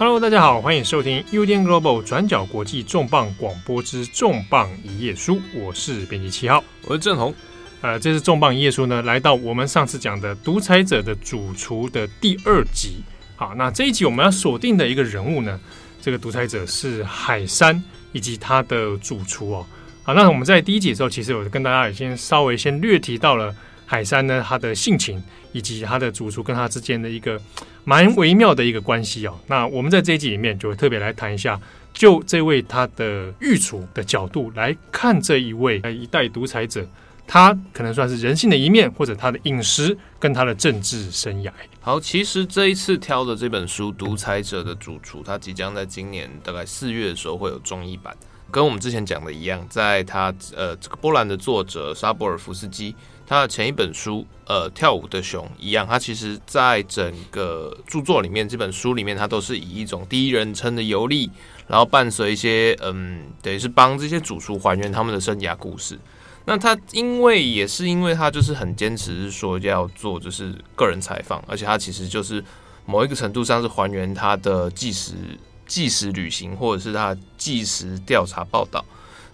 Hello，大家好，欢迎收听 UDN Global 转角国际重磅广播之重磅一页书，我是编辑七号，我是郑红。呃，这次重磅一页书呢，来到我们上次讲的独裁者的主厨的第二集。好，那这一集我们要锁定的一个人物呢，这个独裁者是海山以及他的主厨哦。好，那我们在第一集的时候，其实我跟大家已经稍微先略提到了海山呢，他的性情以及他的主厨跟他之间的一个 蛮微妙的一个关系哦。那我们在这一集里面就会特别来谈一下，就这位他的御厨的角度来看这一位一代独裁者。他可能算是人性的一面，或者他的饮食跟他的政治生涯。好，其实这一次挑的这本书《独裁者的主厨》，他即将在今年大概四月的时候会有中译版。跟我们之前讲的一样，在他呃这个波兰的作者沙博尔夫斯基他的前一本书呃跳舞的熊一样，他其实在整个著作里面，这本书里面他都是以一种第一人称的游历，然后伴随一些嗯，等于是帮这些主厨还原他们的生涯故事。那他因为也是因为他就是很坚持说要做就是个人采访，而且他其实就是某一个程度上是还原他的纪实纪实旅行或者是他的纪实调查报道，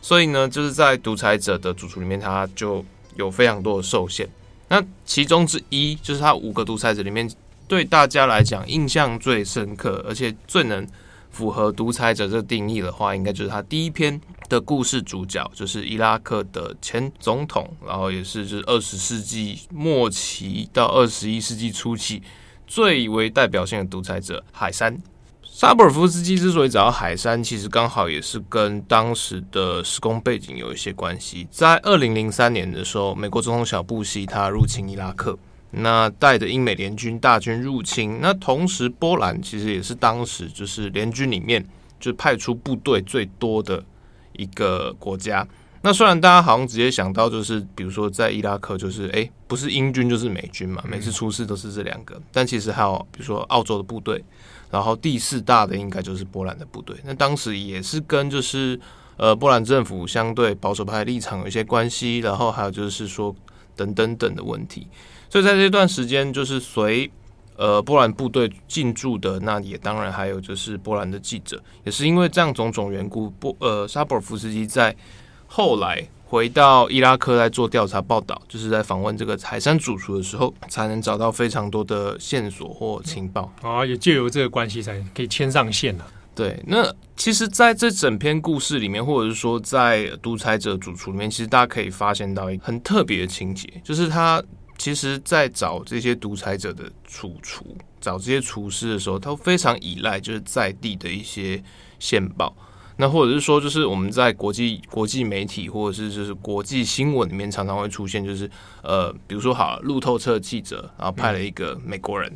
所以呢就是在独裁者的主厨里面，他就有非常多的受限。那其中之一就是他五个独裁者里面，对大家来讲印象最深刻，而且最能符合独裁者这定义的话，应该就是他第一篇。的故事主角就是伊拉克的前总统，然后也是就是二十世纪末期到二十一世纪初期最为代表性的独裁者海山。沙博尔夫斯基之所以找到海山，其实刚好也是跟当时的时空背景有一些关系。在二零零三年的时候，美国总统小布希他入侵伊拉克，那带着英美联军大军入侵，那同时波兰其实也是当时就是联军里面就派出部队最多的。一个国家，那虽然大家好像直接想到就是，比如说在伊拉克，就是哎，不是英军就是美军嘛，每次出事都是这两个。但其实还有比如说澳洲的部队，然后第四大的应该就是波兰的部队。那当时也是跟就是呃波兰政府相对保守派立场有一些关系，然后还有就是说等等等的问题。所以在这段时间，就是随。呃，波兰部队进驻的，那也当然还有就是波兰的记者，也是因为这样种种缘故，波呃沙博尔夫斯基在后来回到伊拉克来做调查报道，就是在访问这个海山主厨的时候，才能找到非常多的线索或情报啊，也借由这个关系才可以牵上线了啊。对，那其实在这整篇故事里面，或者是说在独裁者主厨里面，其实大家可以发现到一个很特别的情节，就是他。其实，在找这些独裁者的主厨，找这些厨师的时候，他非常依赖就是在地的一些线报。那或者是说，就是我们在国际国际媒体或者是就是国际新闻里面，常常会出现，就是呃，比如说好路透社记者，然后派了一个美国人，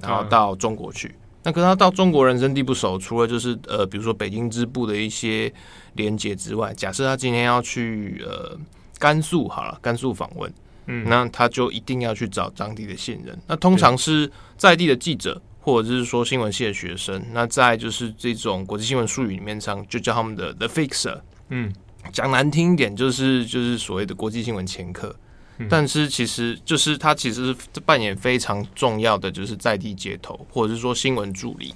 然后到中国去。那可是他到中国人生地不熟，除了就是呃，比如说北京支部的一些连接之外，假设他今天要去呃甘肃好了，甘肃访问。嗯，那他就一定要去找当地的线人。那通常是在地的记者，或者是说新闻系的学生。那在就是这种国际新闻术语里面上，就叫他们的 the fixer。嗯，讲难听一点，就是就是所谓的国际新闻前客。但是其实就是他其实是扮演非常重要的，就是在地街头，或者是说新闻助理。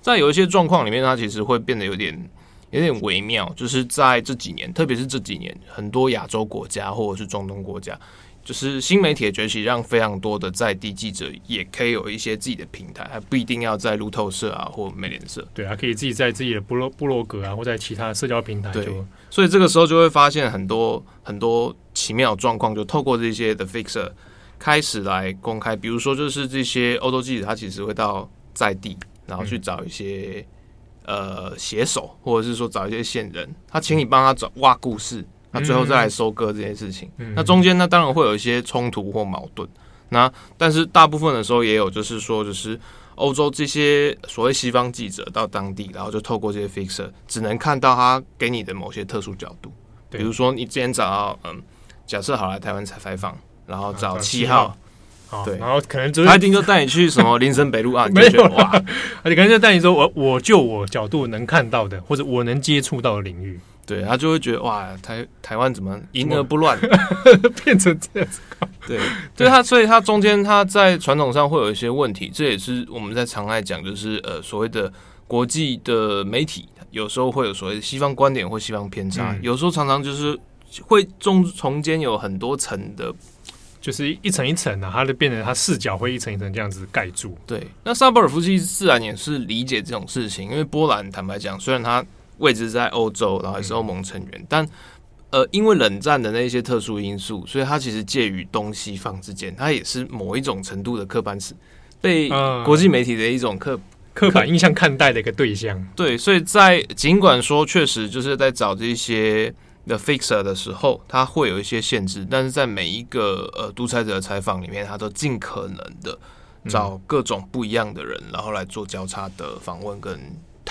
在有一些状况里面，他其实会变得有点有点微妙。就是在这几年，特别是这几年，很多亚洲国家或者是中东国家。就是新媒体的崛起，让非常多的在地记者也可以有一些自己的平台，还不一定要在路透社啊或美联社。对啊，可以自己在自己的部落部落格啊，或在其他的社交平台就。对，所以这个时候就会发现很多很多奇妙状况，就透过这些的 fixer 开始来公开。比如说，就是这些欧洲记者，他其实会到在地，然后去找一些、嗯、呃写手，或者是说找一些线人，他请你帮他找挖故事。那最后再来收割这件事情，嗯、那中间那当然会有一些冲突或矛盾。那但是大部分的时候也有，就是说，就是欧洲这些所谓西方记者到当地，然后就透过这些 fixer，只能看到他给你的某些特殊角度。比如说，你之前找到嗯，假设好来台湾采采访，然后找七号，啊、对，然后可能就是他一定就带你去什么 林森北路啊，没有哇，而且可能就带你说我我就我角度能看到的，或者我能接触到的领域。对，他就会觉得哇，台台湾怎么淫而不乱，变成这样子？对，对他，所以他中间他在传统上会有一些问题，这也是我们在常爱讲，就是呃所谓的国际的媒体有时候会有所谓的西方观点或西方偏差，嗯、有时候常常就是会中从间有很多层的。就是一层一层的，它就变成它视角会一层一层这样子盖住。对，那萨博尔夫斯基自然也是理解这种事情，因为波兰坦白讲，虽然它位置在欧洲，然后也是欧盟成员，嗯、但呃，因为冷战的那些特殊因素，所以它其实介于东西方之间，它也是某一种程度的刻板史，被国际媒体的一种刻、嗯、刻板印象看待的一个对象。对，所以在尽管说确实就是在找这些。的 fixer 的时候，他会有一些限制，但是在每一个呃独裁者的采访里面，他都尽可能的找各种不一样的人，嗯、然后来做交叉的访问跟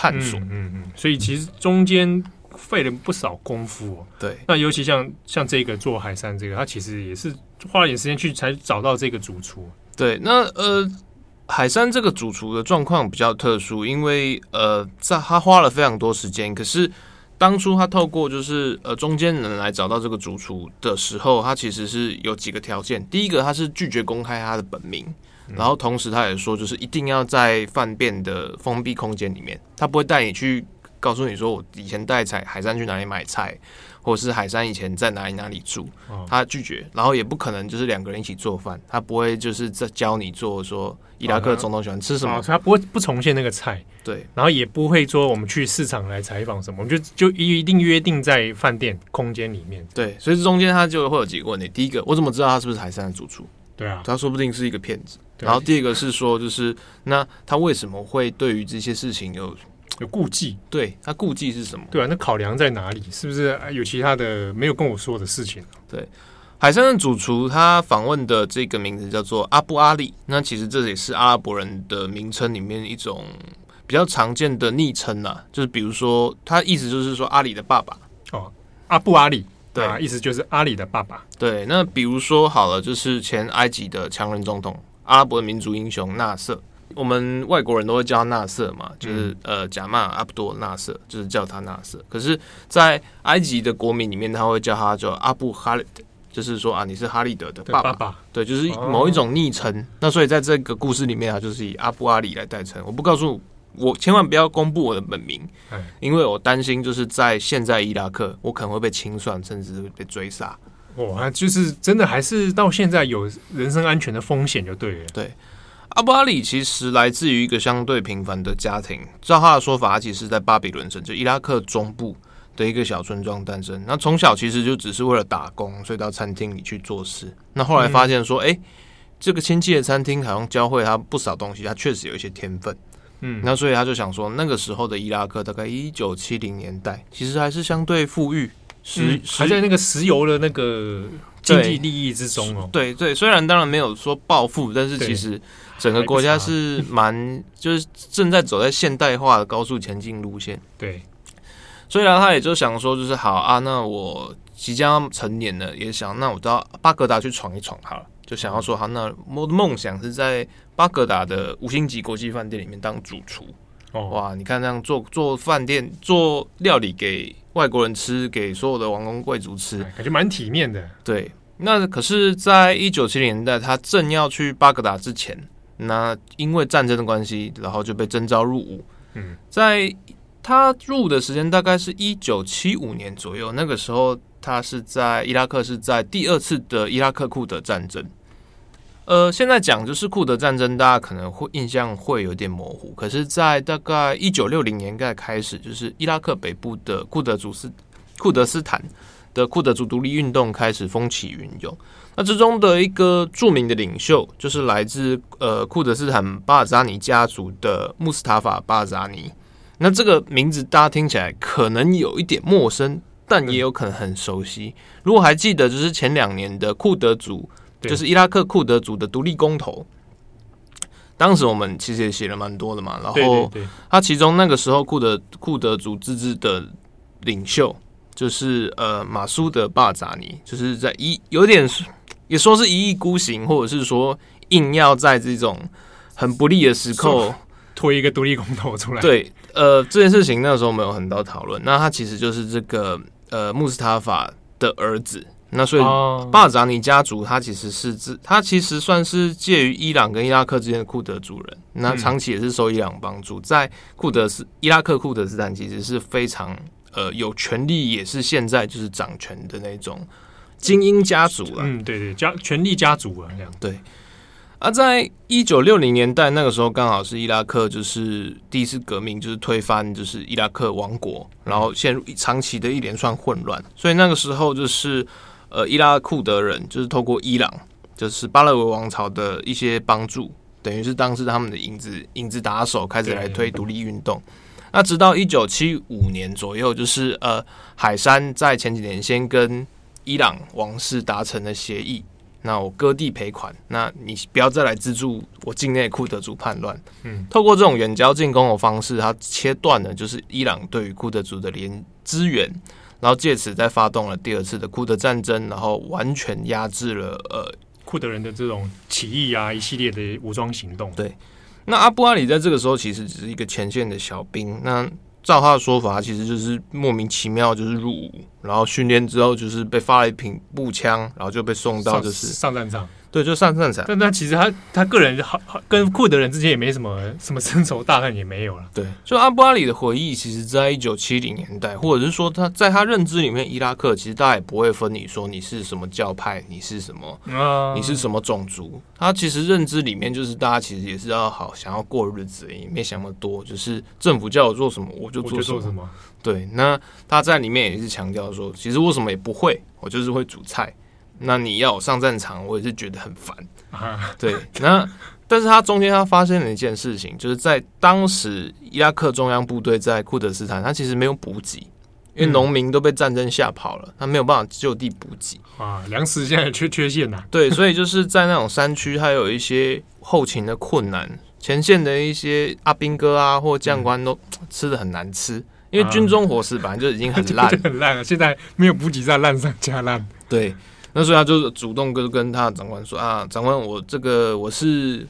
探索。嗯嗯，嗯，所以其实中间费了不少功夫、哦。对，那尤其像像这个做海山这个，他其实也是花了点时间去才找到这个主厨。对，那呃海山这个主厨的状况比较特殊，因为呃在他花了非常多时间，可是。当初他透过就是呃中间人来找到这个主厨的时候，他其实是有几个条件。第一个，他是拒绝公开他的本名，然后同时他也说，就是一定要在饭店的封闭空间里面，他不会带你去告诉你说我以前带菜海山去哪里买菜。或者是海山以前在哪里哪里住，他拒绝，然后也不可能就是两个人一起做饭，他不会就是在教你做说伊拉克总统喜欢吃什么，他不会不重现那个菜，对，然后也不会说我们去市场来采访什么，我们就就一定约定在饭店空间里面，对，所以这中间他就会有几个问题，第一个我怎么知道他是不是海山的主厨？对啊，他说不定是一个骗子，然后第二个是说就是那他为什么会对于这些事情有？有顾忌，对，他顾忌是什么？对啊，那考量在哪里？是不是有其他的没有跟我说的事情？对，海山的主厨他访问的这个名字叫做阿布阿里，那其实这也是阿拉伯人的名称里面一种比较常见的昵称呐，就是比如说他意思就是说阿里的爸爸哦，阿布阿里，对，意思就是阿里的爸爸。对，那比如说好了，就是前埃及的强人总统，阿拉伯的民族英雄纳瑟。我们外国人都会叫他纳瑟嘛，就是、嗯、呃，贾曼阿卜多纳瑟，就是叫他纳瑟。可是，在埃及的国民里面，他会叫他叫阿布哈里德，就是说啊，你是哈利德的爸爸。对，爸爸对，就是某一种昵称。哦、那所以在这个故事里面，啊就是以阿布阿里来代称。我不告诉我，千万不要公布我的本名，嗯、因为我担心就是在现在伊拉克，我可能会被清算，甚至会被追杀。哇，就是真的还是到现在有人身安全的风险就对了。对。阿布阿里其实来自于一个相对平凡的家庭，照他的说法，他其实是在巴比伦城，就伊拉克中部的一个小村庄诞生。那从小其实就只是为了打工，所以到餐厅里去做事。那后来发现说，哎、嗯欸，这个亲戚的餐厅好像教会他不少东西，他确实有一些天分。嗯，那所以他就想说，那个时候的伊拉克大概一九七零年代，其实还是相对富裕，石、嗯、还在那个石油的那个经济利益之中哦。对对，虽然当然没有说暴富，但是其实。整个国家是蛮，就是正在走在现代化的高速前进路线。对，所以呢，他也就想说，就是好啊，那我即将成年了，也想那我到巴格达去闯一闯好了，就想要说，好，那我的梦想是在巴格达的五星级国际饭店里面当主厨。哦，哇，你看这样做做饭店做料理给外国人吃，给所有的王公贵族吃，感觉蛮体面的。对，那可是，在一九七零年代，他正要去巴格达之前。那因为战争的关系，然后就被征召入伍。嗯，在他入伍的时间大概是一九七五年左右，那个时候他是在伊拉克，是在第二次的伊拉克库德战争。呃，现在讲就是库德战争，大家可能会印象会有点模糊。可是，在大概一九六零年代开始，就是伊拉克北部的库德祖斯库德斯坦的库德族独立运动开始风起云涌。那之中的一个著名的领袖，就是来自呃库德斯坦巴尔扎尼家族的穆斯塔法巴尔扎尼。那这个名字大家听起来可能有一点陌生，但也有可能很熟悉。如果还记得，就是前两年的库德族，就是伊拉克库德族的独立公投，当时我们其实也写了蛮多的嘛。然后他其中那个时候库德库德族自治的领袖，就是呃马苏德巴扎尼，就是在一有点。也说是一意孤行，或者是说硬要在这种很不利的时刻推一个独立公投出来。对，呃，这件事情那时候没有很多讨论。那他其实就是这个呃穆斯塔法的儿子，那所以巴尔扎尼家族他其实是自他其实算是介于伊朗跟伊拉克之间的库德族人，那长期也是受伊朗帮助，在库德斯伊拉克库德斯坦其实是非常呃有权力，也是现在就是掌权的那种精英家族了。嗯，对对，家权力家族啊，这样对。而、啊、在一九六零年代那个时候，刚好是伊拉克就是第一次革命，就是推翻就是伊拉克王国，然后陷入长期的一连串混乱。所以那个时候就是呃，伊拉克库德人就是透过伊朗，就是巴勒维王朝的一些帮助，等于是当时他们的影子影子打手，开始来推独立运动。那直到一九七五年左右，就是呃，海山在前几年先跟伊朗王室达成了协议。那我割地赔款，那你不要再来资助我境内库德族叛乱。嗯，透过这种远交近攻的方式，它切断了就是伊朗对于库德族的连资源，然后借此再发动了第二次的库德战争，然后完全压制了呃库德人的这种起义啊，一系列的武装行动。对，那阿布阿里在这个时候其实只是一个前线的小兵。那照他的说法，其实就是莫名其妙就是入伍，然后训练之后就是被发了一瓶步枪，然后就被送到就是上战场。对，就上战场。但他其实他他个人好跟库德人之间也没什么什么深仇大恨，也没有了。对，就阿布阿里的回忆，其实在一九七零年代，或者是说他在他认知里面，伊拉克其实大家也不会分你说你是什么教派，你是什么，啊、你是什么种族。他其实认知里面就是大家其实也是要好想要过日子，也没想那么多，就是政府叫我做什么我就做什么。什么对，那他在里面也是强调说，其实我什么也不会，我就是会煮菜。那你要我上战场，我也是觉得很烦。对，那但是他中间他发现了一件事情，就是在当时伊拉克中央部队在库德斯坦，他其实没有补给，因为农民都被战争吓跑了，他没有办法就地补给啊，粮食现在缺 缺陷呐。对，所以就是在那种山区，还有一些后勤的困难，前线的一些阿兵哥啊或将官都吃的很难吃，因为军中伙食本来就已经很 烂，很烂了，现在没有补给站，烂上加烂。对。那所以他就主动跟跟他的长官说啊，长官，我这个我是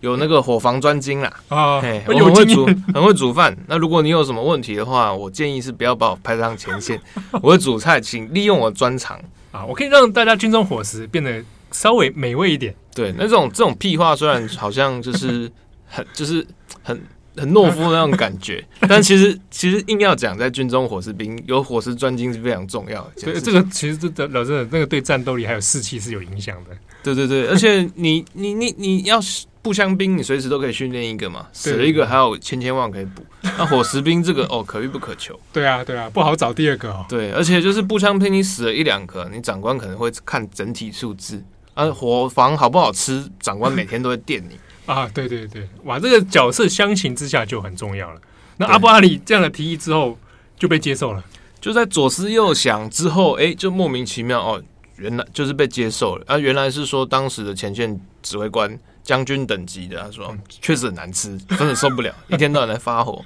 有那个伙房专精啦，啊，嘿，我很会煮，很会煮饭。那如果你有什么问题的话，我建议是不要把我派上前线，我会煮菜，请利用我专长 啊，我可以让大家军中伙食变得稍微美味一点。对，那这种这种屁话虽然好像就是很就是很。很懦夫的那种感觉，但其实其实硬要讲，在军中伙食兵有伙食专精是非常重要的。对，这个其实这老真的，那个对战斗力还有士气是有影响的。对对对，而且你你你你要步枪兵，你随时都可以训练一个嘛，死了一个还有千千万可以补。那伙食兵这个 哦，可遇不可求。对啊对啊，不好找第二个哦。对，而且就是步枪兵，你死了一两个，你长官可能会看整体数字。啊，伙房好不好吃，长官每天都会电你。啊，对对对，哇，这个角色相形之下就很重要了。那阿布阿里这样的提议之后就被接受了，就在左思右想之后，哎，就莫名其妙哦，原来就是被接受了。啊，原来是说当时的前线指挥官将军等级的，他说、嗯、确实很难吃，真的受不了，一天到晚在发火。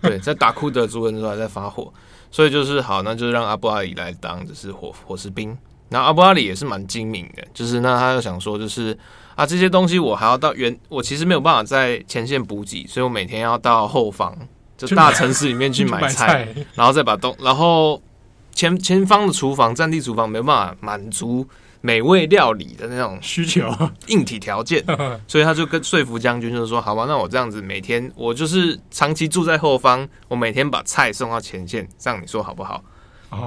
对，在打库德族人的时候还在发火，所以就是好，那就让阿布阿里来当就是伙伙食兵。那阿布阿里也是蛮精明的，就是那他又想说就是。啊，这些东西我还要到原，我其实没有办法在前线补给，所以我每天要到后方，就大城市里面去买 菜，然后再把东，然后前前方的厨房、战地厨房没有办法满足美味料理的那种需求、硬体条件，所以他就跟说服将军，就是说，好吧，那我这样子每天我就是长期住在后方，我每天把菜送到前线，这样你说好不好？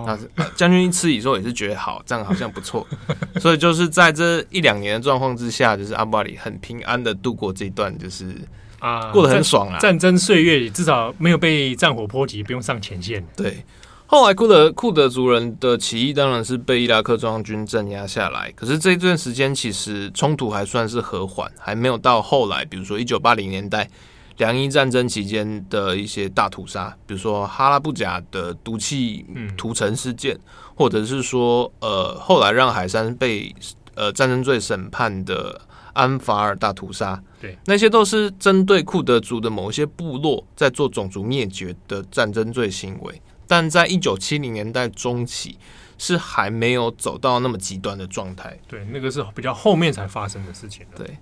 那将军一吃以后也是觉得好，这样好像不错，所以就是在这一两年的状况之下，就是阿巴里很平安的度过这一段，就是啊，过得很爽啊。战争岁月里至少没有被战火波及，不用上前线。对，后来库德库德族人的起义当然是被伊拉克中央军镇压下来，可是这一段时间其实冲突还算是和缓，还没有到后来，比如说一九八零年代。两伊战争期间的一些大屠杀，比如说哈拉布贾的毒气屠城事件，嗯、或者是说呃后来让海山被呃战争罪审判的安法尔大屠杀，对，那些都是针对库德族的某一些部落在做种族灭绝的战争罪行为，但在一九七零年代中期是还没有走到那么极端的状态，对，那个是比较后面才发生的事情，对。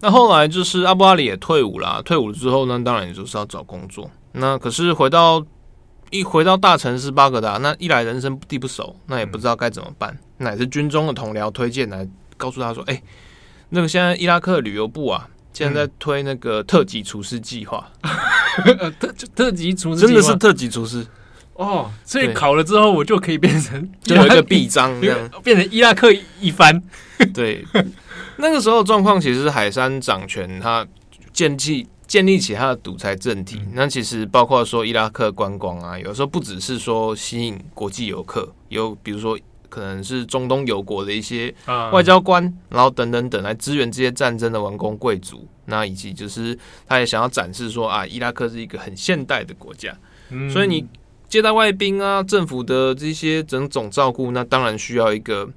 那后来就是阿布阿里也退伍了，退伍之后呢，当然也就是要找工作。那可是回到一回到大城市巴格达，那一来人生地不熟，那也不知道该怎么办，乃是军中的同僚推荐来告诉他说：“哎、欸，那个现在伊拉克旅游部啊，现在在推那个特级厨师计划，特 特级厨师真的是特级厨师。哦，所以考了之后我就可以变成就有一个臂章 变成伊拉克一番。对，那个时候状况其实是海山掌权，他建起。建立起他的独裁政体，那其实包括说伊拉克观光啊，有时候不只是说吸引国际游客，有比如说可能是中东友国的一些外交官，然后等等等来支援这些战争的王公贵族，那以及就是他也想要展示说啊，伊拉克是一个很现代的国家，所以你接待外宾啊，政府的这些种种照顾，那当然需要一个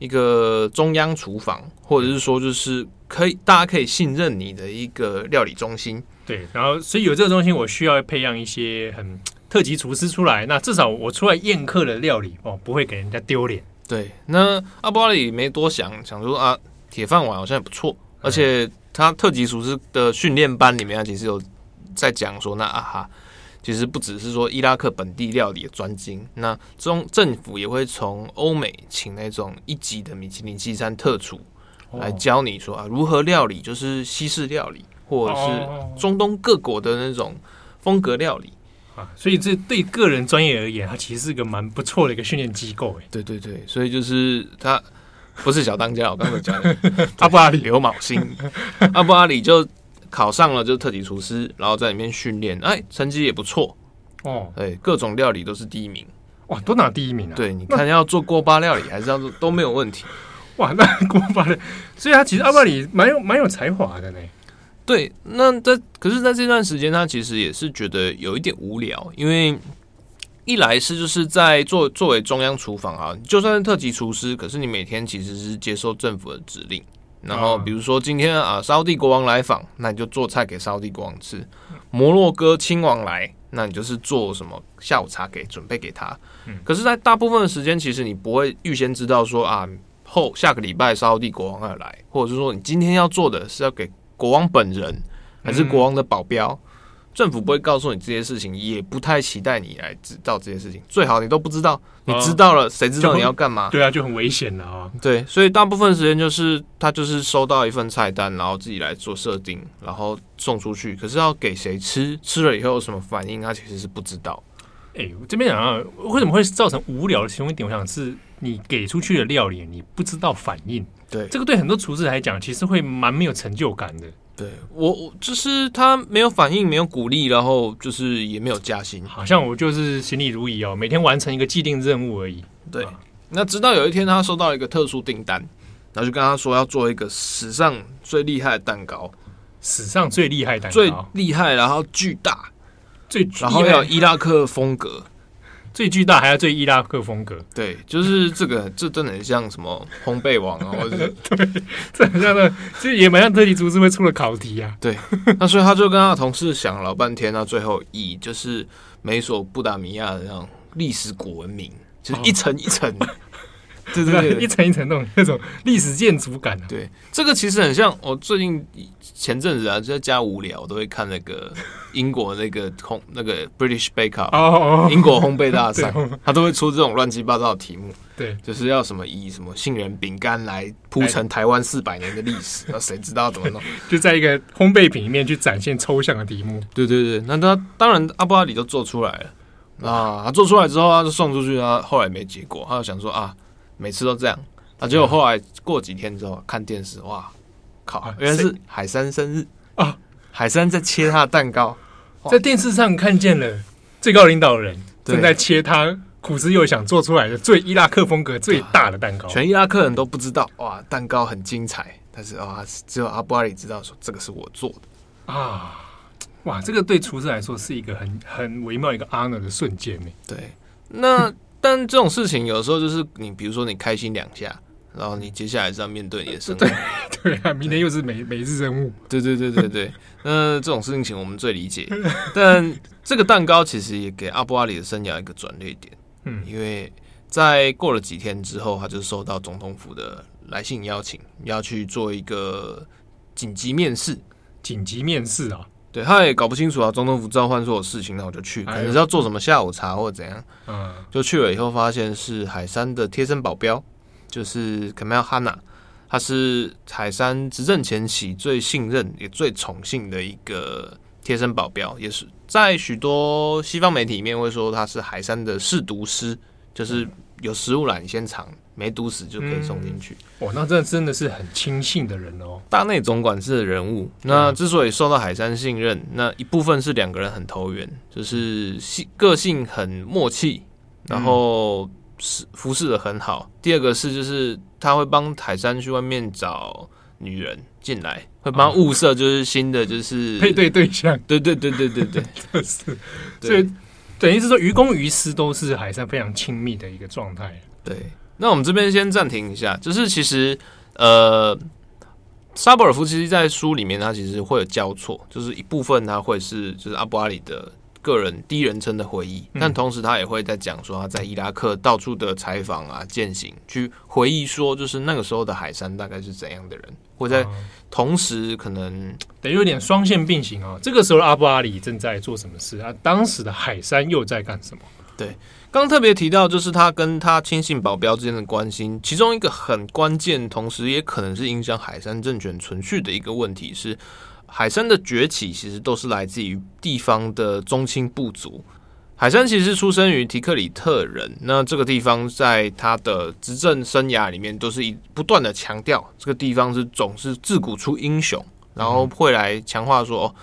一个中央厨房，或者是说就是。可以，大家可以信任你的一个料理中心。对，然后所以有这个中心，我需要培养一些很特级厨师出来。那至少我出来宴客的料理哦，不会给人家丢脸。对，那阿布阿里没多想，想说啊，铁饭碗好像也不错。而且他特级厨师的训练班里面，其实有在讲说，那啊哈，其实不只是说伊拉克本地料理的专精，那中政府也会从欧美请那种一级的米其林西餐特厨。来教你说啊，如何料理，就是西式料理，或者是中东各国的那种风格料理啊。所以这对个人专业而言，它其实是一个蛮不错的一个训练机构。哎，对对对，所以就是他不是小当家，我刚才讲的 阿布阿里刘卯星，阿布阿里就考上了，就是特级厨师，然后在里面训练，哎，成绩也不错哦，哎，各种料理都是第一名，哇，都拿第一名啊。对，你看要做锅巴料理，还是要做都没有问题。哇，那锅巴的！所以他其实阿布阿里蛮有蛮有才华的呢。对，那在可是在这段时间，他其实也是觉得有一点无聊，因为一来是就是在作作为中央厨房啊，就算是特级厨师，可是你每天其实是接受政府的指令。然后比如说今天啊，沙乌地国王来访，那你就做菜给沙乌地国王吃；摩洛哥亲王来，那你就是做什么下午茶给准备给他。可是，在大部分的时间，其实你不会预先知道说啊。后下个礼拜沙乌地国王要来，或者是说你今天要做的是要给国王本人，还是国王的保镖？嗯、政府不会告诉你这些事情，也不太期待你来知道这些事情。最好你都不知道，你知道了，谁、哦、知道你要干嘛？对啊，就很危险了啊。对，所以大部分时间就是他就是收到一份菜单，然后自己来做设定，然后送出去。可是要给谁吃，吃了以后有什么反应，他其实是不知道。哎、欸，我这边想要为什么会造成无聊的其中一点，我想是。你给出去的料理，你不知道反应，对这个对很多厨师来讲，其实会蛮没有成就感的。对我，我就是他没有反应，没有鼓励，然后就是也没有加薪，好像我就是行礼如仪哦，每天完成一个既定任务而已。对，啊、那直到有一天他收到一个特殊订单，然后就跟他说要做一个史上最厉害的蛋糕，史上最厉害蛋糕，最厉害，然后巨大，最然后要有伊拉克风格。最巨大还要最伊拉克风格，对，就是这个，这真的很像什么烘焙王啊，或者对，这很像的，其实也蛮像特级厨师会出的考题啊。对，那所以他就跟他的同事想了老半天，那最后以就是美索不达米亚的那种历史古文明，就是一层一层。哦 对对对，一层一层那种那种历史建筑感、啊。对，这个其实很像我最近前阵子啊，就在家无聊，我都会看那个 英国那个烘那个 British Bake Off 哦，英国烘焙大赛，他都会出这种乱七八糟的题目。对，就是要什么以什么杏仁饼干来铺成台湾四百年的历史，那谁知道怎么弄？就在一个烘焙品里面去展现抽象的题目。对对对，那他当然阿布阿里都做出来了啊，他做出来之后他就送出去，他后来没结果，他就想说啊。每次都这样，啊！结果后来过几天之后看电视，哇靠！原来是海山生日啊！海山在切他的蛋糕，在电视上看见了最高领导人正在切他苦思又想做出来的最伊拉克风格最大的蛋糕，全伊拉克人都不知道哇，蛋糕很精彩，但是啊，只有阿布阿里知道说这个是我做的啊！哇，这个对厨师来说是一个很很微妙一个 honor 的瞬间呢。对，那。但这种事情有时候就是你，比如说你开心两下，然后你接下来是要面对你的生活。对对啊，明天又是每每日任务。对对对对对，那这种事情我们最理解。但这个蛋糕其实也给阿布阿里的生涯一个转捩点。嗯，因为在过了几天之后，他就收到总统府的来信邀请，要去做一个紧急面试。紧急面试啊？对，他也搞不清楚啊，总统府召唤说有事情，那我就去，可能是要做什么下午茶或者怎样。嗯，就去了以后，发现是海山的贴身保镖，就是 Kamal Hanna，他是海山执政前期最信任也最宠幸的一个贴身保镖，也是在许多西方媒体里面会说他是海山的试毒师，就是有食物了，你先尝。没毒死就可以送进去。哇、那这真的是很亲信的人哦，大内总管事的人物。那之所以受到海山信任，那一部分是两个人很投缘，就是性个性很默契，然后是服侍的很好。第二个是就是他会帮海山去外面找女人进来，会帮物色就是新的就是配对对象。对对对对对对，是。所以等于是说于公于私都是海山非常亲密的一个状态。对。那我们这边先暂停一下，就是其实，呃，沙博尔夫其实，在书里面他其实会有交错，就是一部分他会是就是阿布阿里的个人第一人称的回忆，但同时他也会在讲说他在伊拉克到处的采访啊、践行，去回忆说就是那个时候的海山大概是怎样的人，会在同时可能等于有点双线并行啊。这个时候的阿布阿里正在做什么事啊？当时的海山又在干什么？对。刚特别提到，就是他跟他亲信保镖之间的关系，其中一个很关键，同时也可能是影响海山政权存续的一个问题是，海山的崛起其实都是来自于地方的宗亲部族。海山其实出生于提克里特人，那这个地方在他的执政生涯里面都是一不断的强调，这个地方是总是自古出英雄，然后会来强化说。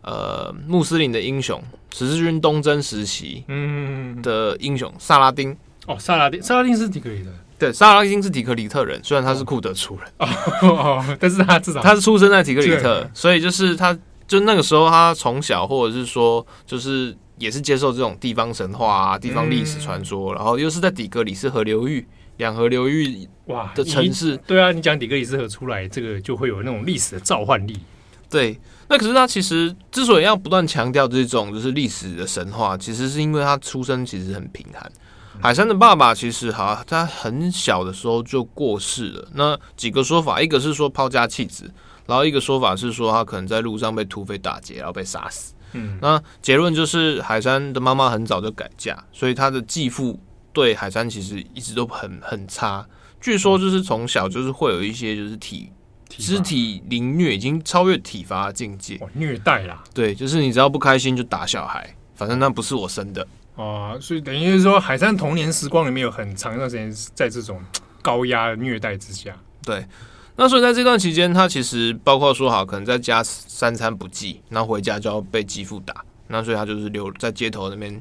呃，穆斯林的英雄，十字军东征时期，嗯的英雄萨拉丁。哦，萨拉丁，萨拉丁是底格里特，对，萨拉丁是底格里特人，虽然他是库德族人，哦哦，但是他至少他是出生在底格里特，所以就是他，就那个时候他从小或者是说，就是也是接受这种地方神话啊、地方历史传说，嗯，然后又是在底格里斯河流域，两河流域哇的城市，对啊，你讲底格里斯河出来，这个就会有那种历史的召唤力，对。那可是他其实之所以要不断强调这种就是历史的神话，其实是因为他出生其实很贫寒。海山的爸爸其实哈，他很小的时候就过世了。那几个说法，一个是说抛家弃子，然后一个说法是说他可能在路上被土匪打劫，然后被杀死。嗯，那结论就是海山的妈妈很早就改嫁，所以他的继父对海山其实一直都很很差。据说就是从小就是会有一些就是体。肢体凌虐已经超越体罚的境界，虐待啦。对，就是你只要不开心就打小孩，反正那不是我生的啊。所以等于是说，海山童年时光里面有很长一段时间在这种高压虐待之下。对，那所以在这段期间，他其实包括说好，可能在家三餐不继，然后回家就要被继父打，那所以他就是留在街头那边。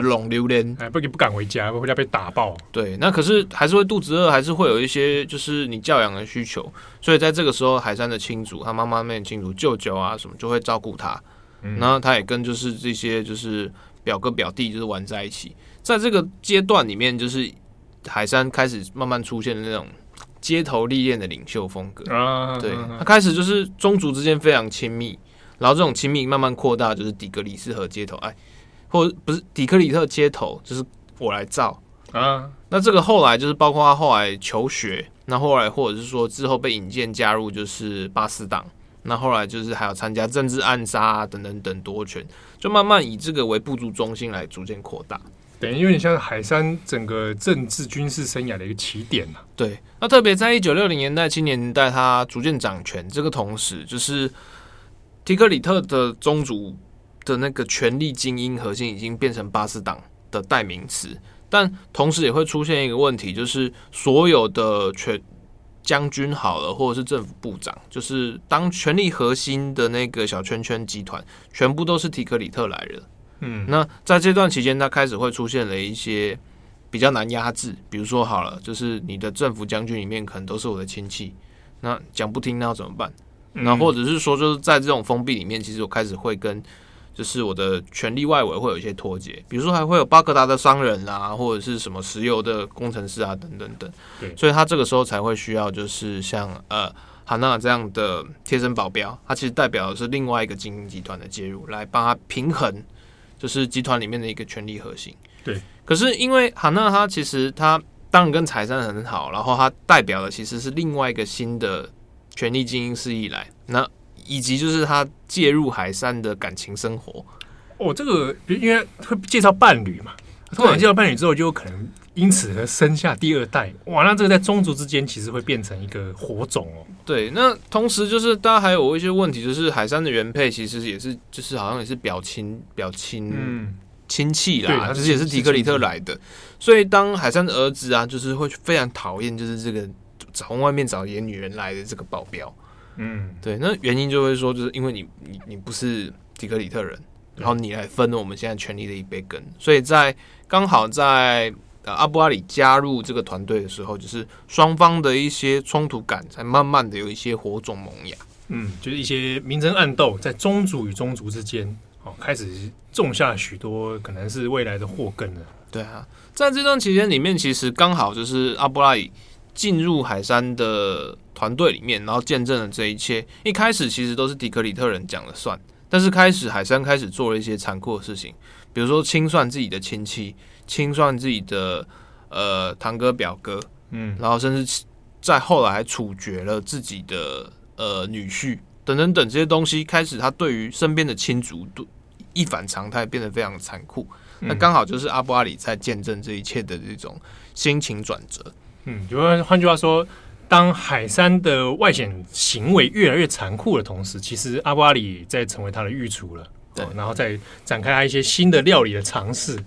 龙榴莲，哎，不你不敢回家，回家被打爆。对，那可是还是会肚子饿，还是会有一些就是你教养的需求。所以在这个时候，海山的亲族，他妈妈那边亲族，舅舅啊什么，就会照顾他。嗯，然后他也跟就是这些就是表哥表弟就是玩在一起。在这个阶段里面，就是海山开始慢慢出现的那种街头历练的领袖风格。啊，对，他开始就是宗族之间非常亲密，然后这种亲密慢慢扩大，就是底格里斯河街头，哎。或不是底克里特街头，就是我来造啊。那这个后来就是包括他后来求学，那后来或者是说之后被引荐加入就是巴斯党，那后来就是还有参加政治暗杀、啊、等等等夺权，就慢慢以这个为部族中心来逐渐扩大。等于有点像海山整个政治军事生涯的一个起点呐、啊。对，那特别在一九六零年代、七零年代，他逐渐掌权，这个同时就是提克里特的宗族。的那个权力精英核心已经变成巴斯党的代名词，但同时也会出现一个问题，就是所有的权将军好了，或者是政府部长，就是当权力核心的那个小圈圈集团，全部都是提克里特来的。嗯，那在这段期间，他开始会出现了一些比较难压制，比如说好了，就是你的政府将军里面可能都是我的亲戚，那讲不听那要怎么办？那或者是说，就是在这种封闭里面，其实我开始会跟。就是我的权力外围会有一些脱节，比如说还会有巴格达的商人啊，或者是什么石油的工程师啊，等等等。对，所以他这个时候才会需要，就是像呃哈娜这样的贴身保镖，他其实代表的是另外一个精英集团的介入，来帮他平衡，就是集团里面的一个权力核心。对，可是因为哈娜他其实他当然跟财山很好，然后他代表的其实是另外一个新的权力精英势力来那。以及就是他介入海山的感情生活。哦，这个因为会介绍伴侣嘛，通常介绍伴侣之后，就有可能因此而生下第二代。哇，那这个在宗族之间其实会变成一个火种哦。对，那同时就是大家还有一些问题，就是海山的原配其实也是，就是好像也是表亲表亲亲戚啦，其实也是提克里特来的。所以当海山的儿子啊，就是会非常讨厌，就是这个从外面找野女人来的这个保镖。嗯，对，那原因就会说，就是因为你你你不是提克里特人。然后你来分我们现在权力的一杯羹，所以在刚好在呃阿布阿里加入这个团队的时候，就是双方的一些冲突感才慢慢的有一些火种萌芽。嗯，就是一些明争暗斗在宗族与宗族之间，哦，开始种下许多可能是未来的祸根了。对啊，在这段期间里面，其实刚好就是阿布拉里进入海山的团队里面，然后见证了这一切。一开始其实都是迪克里特人讲了算。但是开始，海山开始做了一些残酷的事情，比如说清算自己的亲戚，清算自己的呃堂哥表哥，嗯，然后甚至在后来还处决了自己的呃女婿等等等这些东西。开始，他对于身边的亲族都一反常态，变得非常残酷。嗯、那刚好就是阿布阿里在见证这一切的这种心情转折。嗯，就换句话说。当海山的外显行为越来越残酷的同时，其实阿布阿里在成为他的御厨了，对，然后再展开他一些新的料理的尝试。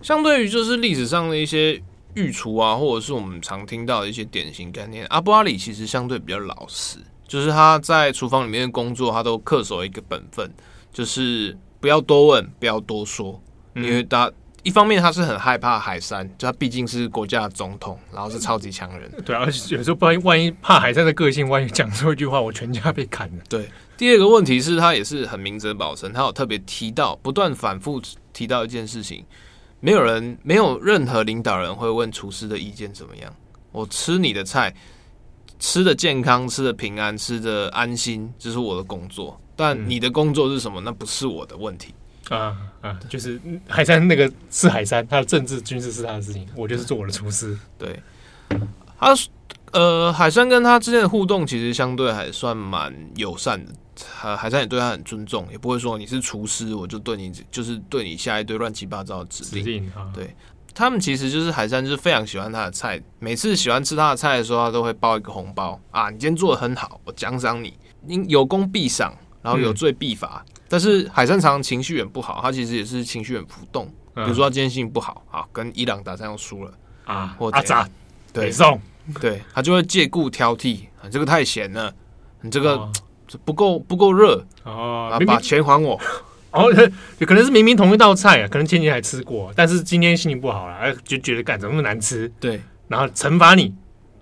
相对于就是历史上的一些御厨啊，或者是我们常听到的一些典型概念，阿布阿里其实相对比较老实，就是他在厨房里面的工作，他都恪守一个本分，就是不要多问，不要多说，因为大。一方面他是很害怕海山，就他毕竟是国家的总统，然后是超级强人。对，而且有时候万一万一怕海山的个性，万一讲错一句话，我全家被砍了。对，第二个问题是，他也是很明哲保身，他有特别提到，不断反复提到一件事情，没有人，没有任何领导人会问厨师的意见怎么样。我吃你的菜，吃的健康，吃的平安，吃的安心，这是我的工作。但你的工作是什么？那不是我的问题。啊啊！就是海山那个是海山，他的政治军事是他的事情，我就是做我的厨师。对，他呃，海山跟他之间的互动其实相对还算蛮友善的，海海山也对他很尊重，也不会说你是厨师，我就对你就是对你下一堆乱七八糟的指令。指令啊、对，他们其实就是海山，就是非常喜欢他的菜，每次喜欢吃他的菜的时候，他都会包一个红包啊，你今天做的很好，我奖赏你，你有功必赏，然后有罪必罚。嗯但是海山常常情绪很不好，他其实也是情绪很浮动。比如说他今天心情不好，啊跟伊朗打仗又输了啊，或者阿对送，对他就会借故挑剔，这个太咸了，你这个不够不够热哦，把钱还我。哦，有 可能是明明同一道菜啊，可能前天还吃过，但是今天心情不好了，哎，就觉得干怎么那么难吃？对，然后惩罚你，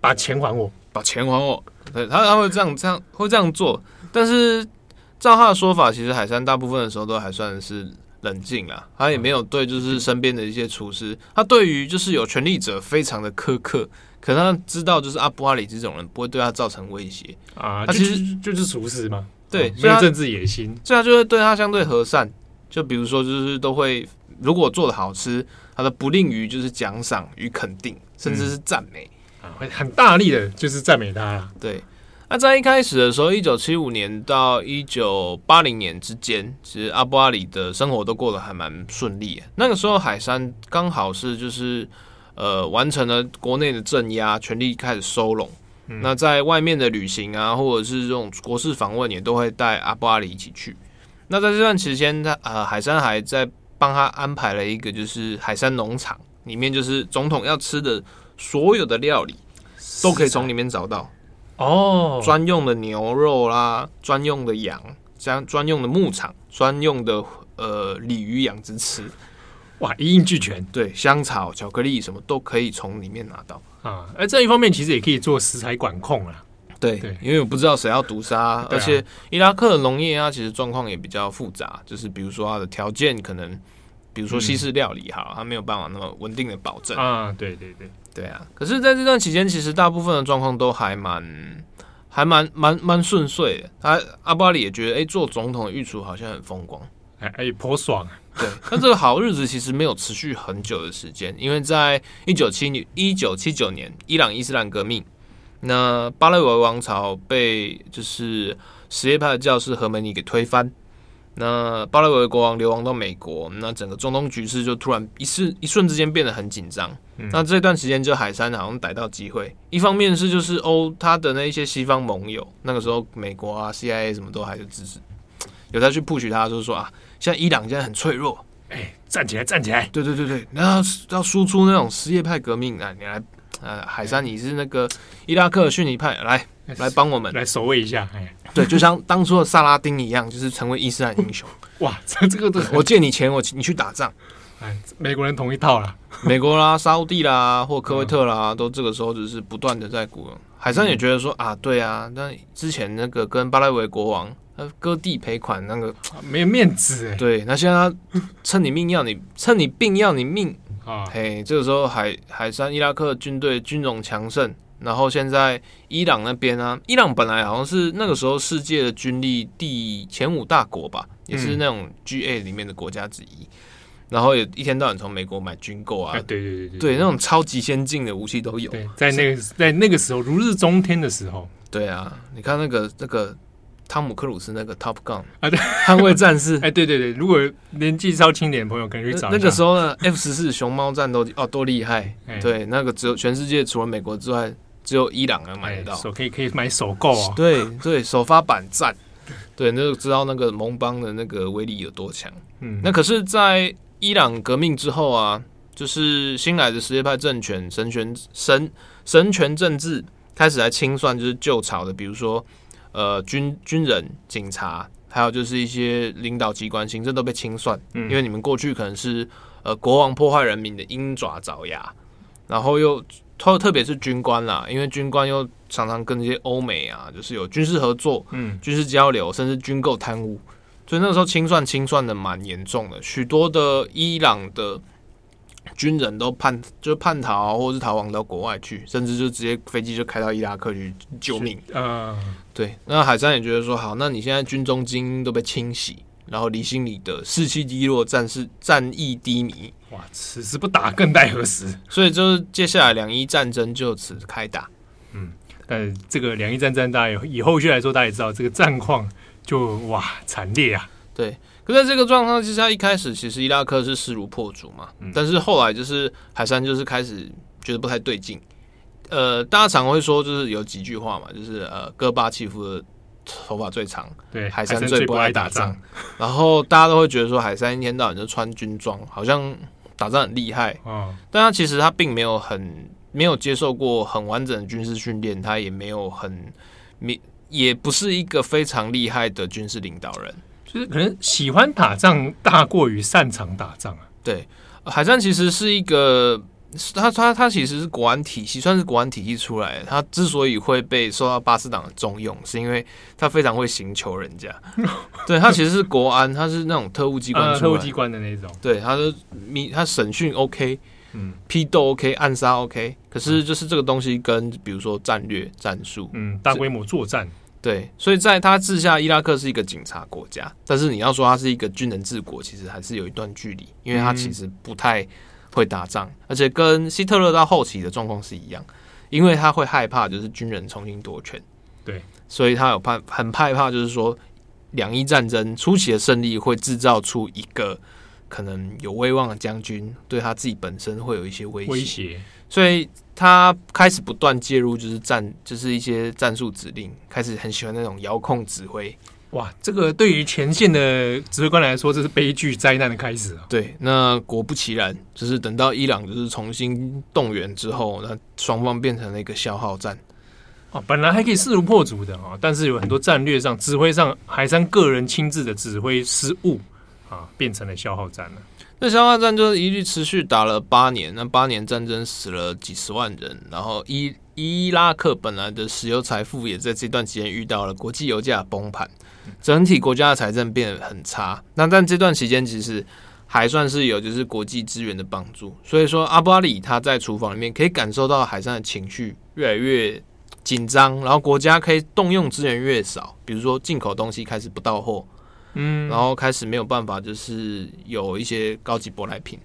把钱还我，把钱还我。对他他会这样这样会这样做，但是。照他的说法，其实海山大部分的时候都还算是冷静啦，他也没有对就是身边的一些厨师，他对于就是有权力者非常的苛刻，可他知道就是阿布阿里这种人不会对他造成威胁。啊，他其实就，就是厨师嘛，对，没有政治野心，所以他就会对他相对和善，就比如说就是都会如果做的好吃，他的不吝于就是奖赏与肯定，甚至是赞美。啊，会很大力的就是赞美他啦，对。那在一开始的时候，一九七五年到一九八零年之间，其实阿布阿里的生活都过得还蛮顺利。那个时候，海山刚好是就是呃完成了国内的镇压，权力开始收拢。嗯、那在外面的旅行啊，或者是这种国事访问，也都会带阿布阿里一起去。那在这段期间，他呃海山还在帮他安排了一个就是海山农场，里面就是总统要吃的所有的料理，都可以从里面找到。哦，专用的牛肉啦，专用的羊，这样专用的牧场，专用的呃鲤鱼养殖池，哇，一应俱全。对，香草、巧克力什么都可以从里面拿到啊。而这一方面其实也可以做食材管控啊。对对，因为我不知道谁要毒杀，啊、而且伊拉克的农业啊，其实状况也比较复杂，就是比如说它的条件可能，比如说西式料理哈，它没有办法那么稳定的保证啊。对对对。对啊，可是在这段期间，其实大部分的状况都还蛮、还蛮、蛮、蛮顺遂的。他阿巴里也觉得，哎、欸，做总统的御厨好像很风光，哎哎，颇爽。对，但这个好日子其实没有持续很久的时间，因为在一九七一九七九年伊朗伊斯兰革命，那巴勒维王朝被就是什叶派的教士何梅尼给推翻。那巴勒维国王流亡到美国，那整个中东局势就突然一瞬一瞬之间变得很紧张。嗯、那这段时间就海山好像逮到机会，一方面是就是欧他的那一些西方盟友，那个时候美国啊 CIA 什么都还是支持，有在去 push 他，就是说啊，现在伊朗现在很脆弱，哎、欸，站起来站起来，对对对对，然后要输出那种什叶派革命啊，你来，呃，海山你是那个伊拉克逊尼派来。来帮我们。来守卫一下，哎，对，就像当初的萨拉丁一样，就是成为伊斯兰英雄。哇，这这个都我借你钱，我你去打仗。哎，美国人同一套啦，美国啦、沙乌地啦或科威特啦，都这个时候只是不断的在鼓。海山也觉得说啊，对啊，那之前那个跟巴拉维国王呃割地赔款那个没有面子哎。对，那现在他趁你命要你，趁你病要你命啊。嘿，这个时候海海山伊拉克军队军容强盛。然后现在伊朗那边啊？伊朗本来好像是那个时候世界的军力第前五大国吧，也是那种 GA 里面的国家之一。嗯、然后也一天到晚从美国买军购啊，对对对对，对，对那种超级先进的武器都有。对，在那个在那个时候如日中天的时候，对啊，你看那个那个汤姆克鲁斯那个 Top Gun 啊，对，捍卫战士，哎，对对对，如果年纪稍轻点的朋友可以去找。那个时候呢，F 十四熊猫战斗机哦，多厉害！对，那个只有全世界除了美国之外。只有伊朗能买得到，手可以可以买首购啊。对对，首发版赞，对，那就知道那个盟邦的那个威力有多强。嗯，那可是，在伊朗革命之后啊，就是新来的什叶派政权神权神神权政治开始来清算，就是旧朝的，比如说呃军军人、警察，还有就是一些领导机关、行政都被清算，嗯，因为你们过去可能是呃国王破坏人民的鹰爪爪牙，然后又。特特别是军官啦，因为军官又常常跟这些欧美啊，就是有军事合作、嗯，军事交流，甚至军购贪污，所以那个时候清算清算的蛮严重的，许多的伊朗的军人都叛，就叛逃或者是逃亡到国外去，甚至就直接飞机就开到伊拉克去救命。啊，对。那海山也觉得说，好，那你现在军中精英都被清洗。然后离心里的士气低落，战事战意低迷。哇，此时不打更待何时？所以就是接下来两伊战争就此开打。嗯，但这个两伊战争，大家以后续来说，大家也知道这个战况就哇惨烈啊。对，可在这个状况之下，一开始其实伊拉克是势如破竹嘛。嗯。但是后来就是海山就是开始觉得不太对劲。呃，大家常会说就是有几句话嘛，就是呃戈巴契夫的。头发最长，对，海山最不爱打仗，然后大家都会觉得说海山一天到晚就穿军装，好像打仗很厉害，嗯，但他其实他并没有很没有接受过很完整的军事训练，他也没有很没也不是一个非常厉害的军事领导人，就是可能喜欢打仗大过于擅长打仗啊。对，海战其实是一个。他他他其实是国安体系，算是国安体系出来的。他之所以会被受到巴斯党的重用，是因为他非常会行求人家。对，他其实是国安，他是那种特务机关、呃，特务机关的那种。对，他是密，他审讯 OK，嗯，批斗 OK，暗杀 OK。可是就是这个东西跟比如说战略战术，嗯，大规模作战，对。所以在他治下，伊拉克是一个警察国家，但是你要说他是一个军人治国，其实还是有一段距离，因为他其实不太。会打仗，而且跟希特勒到后期的状况是一样，因为他会害怕就是军人重新夺权，对，所以他有怕很害怕，就是说两伊战争初期的胜利会制造出一个可能有威望的将军，对他自己本身会有一些威胁，所以他开始不断介入，就是战，就是一些战术指令，开始很喜欢那种遥控指挥。哇，这个对于前线的指挥官来说，这是悲剧灾难的开始啊！对，那果不其然，就是等到伊朗就是重新动员之后，那双方变成了一个消耗战。哦，本来还可以势如破竹的啊，但是有很多战略上、指挥上，海山个人亲自的指挥失误啊，变成了消耗战了。那消耗战就是一律持续打了八年，那八年战争死了几十万人，然后伊伊拉克本来的石油财富也在这段期间遇到了国际油价崩盘。整体国家的财政变得很差，那但这段期间其实还算是有就是国际资源的帮助，所以说阿布阿里他在厨房里面可以感受到海上的情绪越来越紧张，然后国家可以动用资源越少，比如说进口东西开始不到货，嗯，然后开始没有办法就是有一些高级舶来品。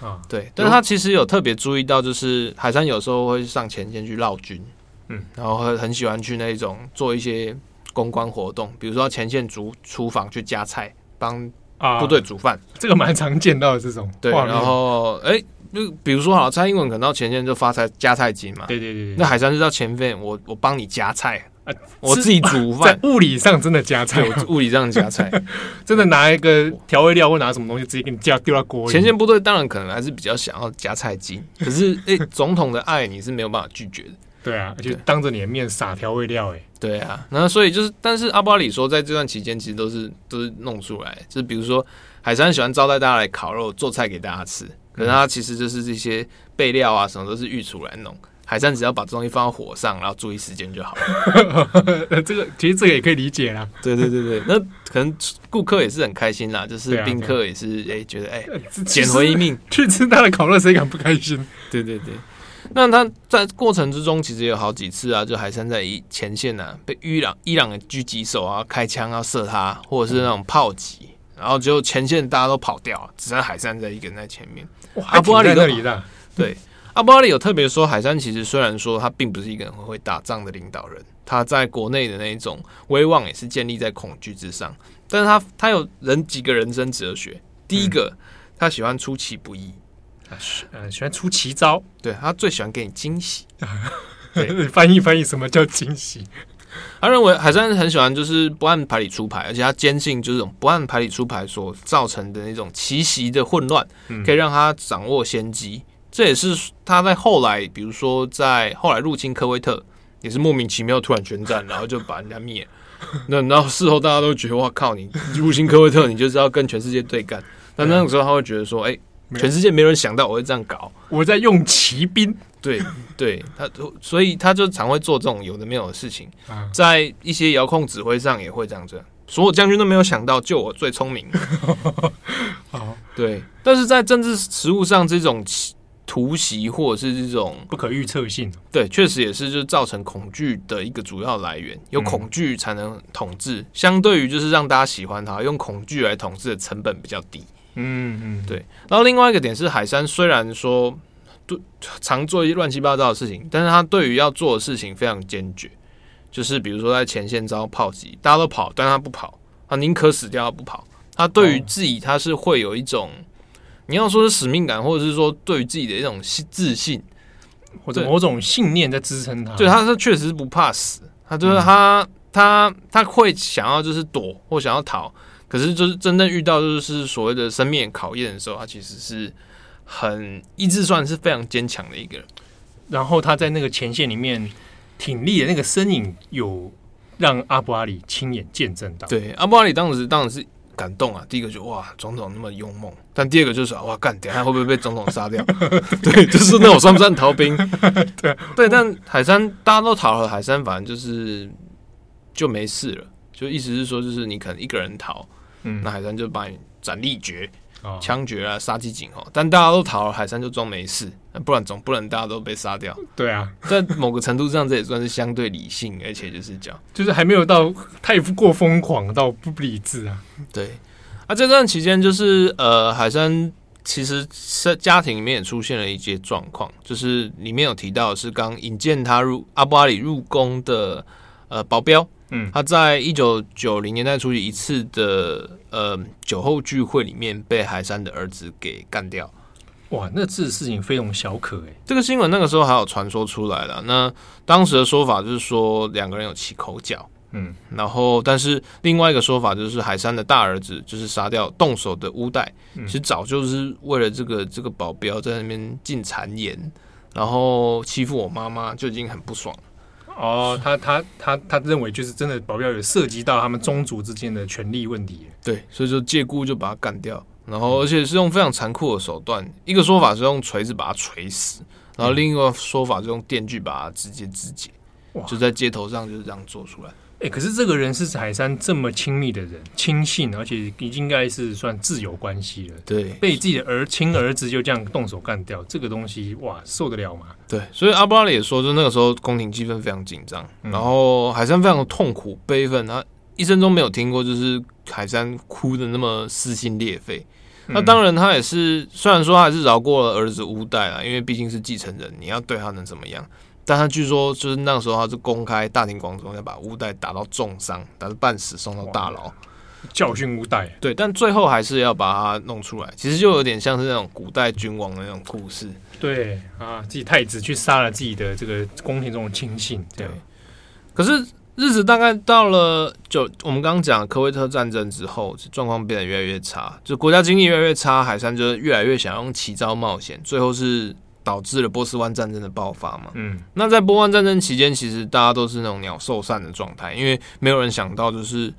啊，对，但是他其实有特别注意到，就是海山有时候会上前线去绕军。嗯，然后很很喜欢去那种做一些公关活动，比如说前线厨厨房去夹菜，帮部队煮饭，啊，这个蛮常见到的这种。对，然后哎，就比如说好，蔡英文可能到前线就发财夹菜金嘛，对对对，对，那海山是到前线，我我帮你夹菜。啊，我自己煮饭，在物理上真的夹菜，我物理上夹菜，真的拿一个调味料或拿什么东西直接给你夹丢到锅里。前线部队当然可能还是比较想要夹菜金，可是哎、欸，总统的爱你是没有办法拒绝的。对啊，而且当着你的面撒调味料，哎，对啊，那所以就是，但是阿巴里说，在这段期间其实都是都是弄出来，就是比如说海山喜欢招待大家来烤肉，做菜给大家吃，可是他其实就是这些备料啊什么都是御厨来弄。海山只要把这东西放到火上，然后注意时间就好了。这个其实这个也可以理解啦。对对对对，那可能顾客也是很开心啦，就是宾客也是哎、欸、觉得哎捡、欸、回一命 去吃他的烤肉，谁敢不开心？对对对。那他在过程之中其实有好几次啊，就海山在前线啊被伊朗伊朗的狙击手啊开枪要射他，或者是那种炮击，然后就前线大家都跑掉，只剩海山在一个人在前面。哇，阿布阿里那里的对。阿布阿里有特别说，海山其实虽然说他并不是一个很会打仗的领导人，他在国内的那一种威望也是建立在恐惧之上。但是他他有人几个人生哲学，第一个、嗯、他喜欢出其不意，呃喜欢出奇招，对他最喜欢给你惊喜。你，翻译翻译什么叫惊喜？他认为海山很喜欢就是不按牌理出牌，而且他坚信就是这种不按牌理出牌所造成的那种奇袭的混乱，可以让他掌握先机。这也是他在后来，比如说在后来入侵科威特，也是莫名其妙突然宣战，然后就把人家灭。那然后事后大家都觉得哇靠，你入侵科威特，你就是要跟全世界对干。但那个时候他会觉得说，哎，全世界没人想到我会这样搞，我在用骑兵。对 对，他所以他就常会做这种有的没有的事情，在一些遥控指挥上也会这样子。所有将军都没有想到，就我最聪明。好，对，但是在政治实务上这种。突袭或者是这种不可预测性，对，确实也是就造成恐惧的一个主要来源。有恐惧才能统治，嗯、相对于就是让大家喜欢他，用恐惧来统治的成本比较低。嗯嗯，对。然后另外一个点是，海山虽然说对常做一些乱七八糟的事情，但是他对于要做的事情非常坚决。就是比如说在前线遭炮击，大家都跑，但他不跑，他宁可死掉，他不跑。他对于自己，他是会有一种。你要说是使命感，或者是说对于自己的一种自信，或者某种信念在支撑他。对，他是确实是不怕死，他就是他、嗯、他他会想要就是躲或想要逃，可是就是真正遇到就是所谓的生命考验的时候，他其实是很意志算是非常坚强的一个人。然后他在那个前线里面挺立的那个身影，有让阿布阿里亲眼见证到。对，阿布阿里当时当然是。感动啊！第一个就哇，总统那么勇猛，但第二个就是哇，干，等下会不会被总统杀掉？对，就是那种算不算逃兵？对对，但海山大家都逃了，海山反正就是就没事了，就意思是说，就是你可能一个人逃，嗯，那海山就把你斩立决。枪决啊，杀鸡儆猴，但大家都逃了，海山就装没事，不然总不能大家都被杀掉。对啊，在某个程度上，这也算是相对理性，而且就是讲，就是还没有到太过疯狂到不理智啊。对，啊，这段期间就是呃，海山其实是家庭里面也出现了一些状况，就是里面有提到是刚引荐他入阿布阿里入宫的呃保镖。嗯，他在一九九零年代初期一次的呃酒后聚会里面被海山的儿子给干掉。哇，那次事情非同小可哎。这个新闻那个时候还有传说出来了。那当时的说法就是说两个人有起口角，嗯，然后但是另外一个说法就是海山的大儿子就是杀掉动手的乌代，嗯、其实早就是为了这个这个保镖在那边进谗言，然后欺负我妈妈就已经很不爽。哦，他他他他认为就是真的保镖有涉及到他们宗族之间的权利问题，对，所以就借故就把他干掉，然后而且是用非常残酷的手段，一个说法是用锤子把他锤死，然后另一个说法是用电锯把他直接肢解，就在街头上就是这样做出来。可是这个人是海山这么亲密的人，亲信，而且已经应该是算挚友关系了。对，被自己的儿亲儿子就这样动手干掉，这个东西哇，受得了吗？对，所以阿布拉里也说，就那个时候宫廷气氛非常紧张，嗯、然后海山非常的痛苦悲愤，他一生中没有听过就是海山哭的那么撕心裂肺。嗯、那当然，他也是虽然说他还是饶过了儿子乌代啊，因为毕竟是继承人，你要对他能怎么样？但他据说就是那个时候，他是公开大庭广众要把乌代打到重伤，打到半死，送到大牢，教训乌代。对，但最后还是要把他弄出来。其实就有点像是那种古代君王的那种故事。对啊，自己太子去杀了自己的这个宫廷中的亲信。对，可是日子大概到了就我们刚刚讲科威特战争之后，状况变得越来越差，就国家经济越来越差，海山就越来越想用奇招冒险，最后是。导致了波斯湾战争的爆发嘛？嗯，那在波湾战争期间，其实大家都是那种鸟兽散的状态，因为没有人想到，就是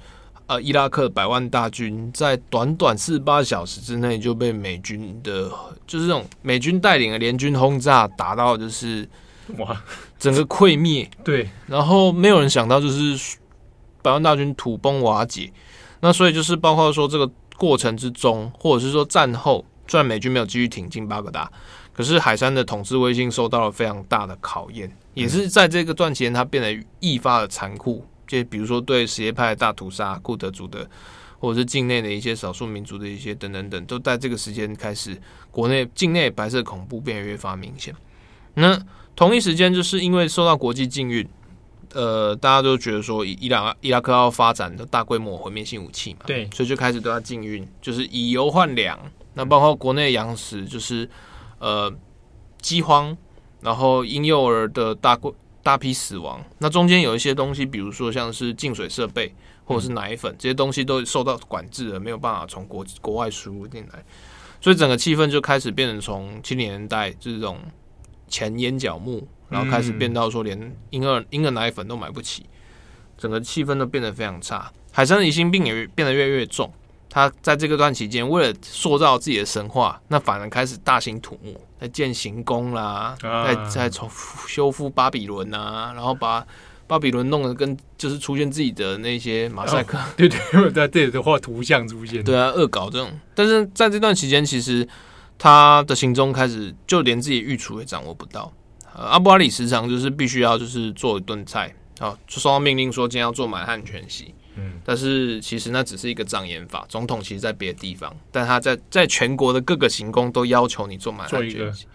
呃，伊拉克百万大军在短短四十八小时之内就被美军的，就是这种美军带领的联军轰炸打到，就是哇，整个溃灭。对，然后没有人想到，就是百万大军土崩瓦解。那所以就是包括说这个过程之中，或者是说战后，虽然美军没有继续挺进巴格达。可是海山的统治威信受到了非常大的考验，也是在这个段期间，他变得愈发的残酷。就比如说对什叶派的大屠杀，库德族的，或者是境内的一些少数民族的一些等等等，都在这个时间开始，国内境内白色恐怖变得越发明显。那同一时间，就是因为受到国际禁运，呃，大家都觉得说伊朗伊拉克要发展的大规模毁灭性武器嘛，对，所以就开始对它禁运，就是以油换粮。那包括国内粮食，就是。呃，饥荒，然后婴幼儿的大过大批死亡。那中间有一些东西，比如说像是净水设备或者是奶粉，这些东西都受到管制了，没有办法从国国外输入进来。所以整个气氛就开始变成从七零年代这种钱眼角目，然后开始变到说连婴儿婴儿奶粉都买不起，整个气氛都变得非常差。海参的疑心病也变得越来越重。他在这个段期间，为了塑造自己的神话，那反而开始大兴土木，在建行宫啦，在在重修复巴比伦呐，然后把巴比伦弄得跟就是出现自己的那些马赛克，对对对，在这里的画图像出现，对啊，恶搞这种。但是在这段期间，其实他的行踪开始就连自己御厨也掌握不到。阿布阿里时常就是必须要就是做一顿菜啊，就收到命令说今天要做满汉全席。嗯，但是其实那只是一个障眼法。总统其实在别的地方，但他在在全国的各个行宫都要求你做满汉全席。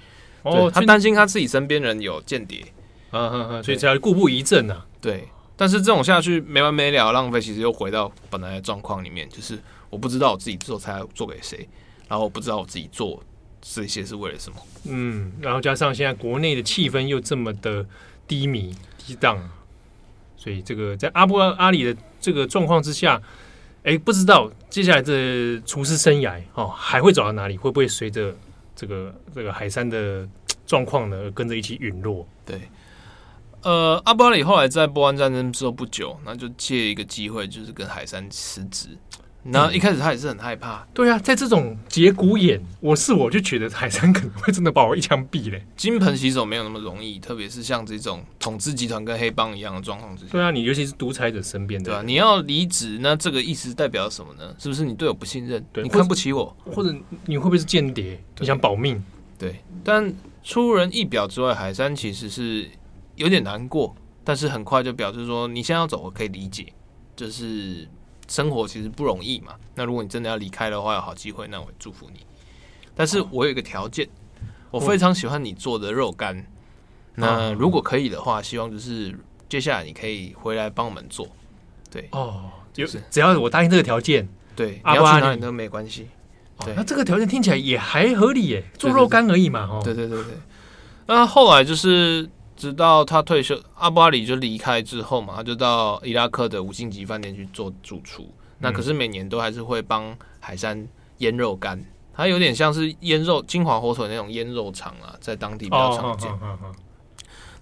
哦，他担心他自己身边人有间谍，嗯嗯嗯，所以才要故布疑阵呢。对，但是这种下去没完没了，浪费，其实又回到本来的状况里面，就是我不知道我自己做菜要做给谁，然后我不知道我自己做这些是为了什么。嗯，然后加上现在国内的气氛又这么的低迷低档，所以这个在阿布阿里的。这个状况之下，哎，不知道接下来的厨师生涯哦还会走到哪里？会不会随着这个这个海山的状况呢，跟着一起陨落？对，呃，阿布阿里后来在波湾战争之后不久，那就借一个机会，就是跟海山辞职。然后一开始他也是很害怕，对啊，在这种节骨眼，我是我就觉得海山可能会真的把我一枪毙嘞。金盆洗手没有那么容易，特别是像这种统治集团跟黑帮一样的状况之下。对啊，你尤其是独裁者身边的，对啊，你要离职，那这个意思代表什么呢？是不是你对我不信任？对，你看不起我，或者你会不会是间谍？你想保命？对，但出人意表之外，海山其实是有点难过，但是很快就表示说，你现在要走，我可以理解，就是。生活其实不容易嘛，那如果你真的要离开的话，有好机会，那我会祝福你。但是我有一个条件，我非常喜欢你做的肉干，那如果可以的话，希望就是接下来你可以回来帮我们做。对哦，就是只要我答应这个条件，对，你要去哪里都没关系。对，那这个条件听起来也还合理耶，做肉干而已嘛。哦，对对对对。那后来就是。直到他退休，阿布阿里就离开之后嘛，他就到伊拉克的五星级饭店去做主厨。嗯、那可是每年都还是会帮海山腌肉干，他有点像是腌肉金华火腿那种腌肉肠啊，在当地比较常见。